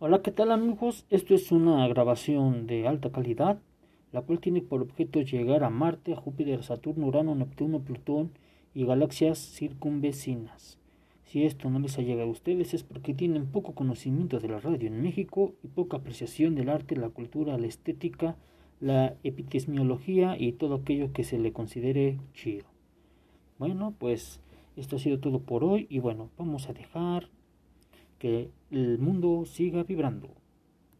Hola, ¿qué tal amigos? Esto es una grabación de alta calidad, la cual tiene por objeto llegar a Marte, Júpiter, Saturno, Urano, Neptuno, Plutón y galaxias circunvecinas. Si esto no les ha llegado a ustedes es porque tienen poco conocimiento de la radio en México y poca apreciación del arte, la cultura, la estética, la epitemología y todo aquello que se le considere chido. Bueno, pues esto ha sido todo por hoy y bueno, vamos a dejar que el mundo siga vibrando.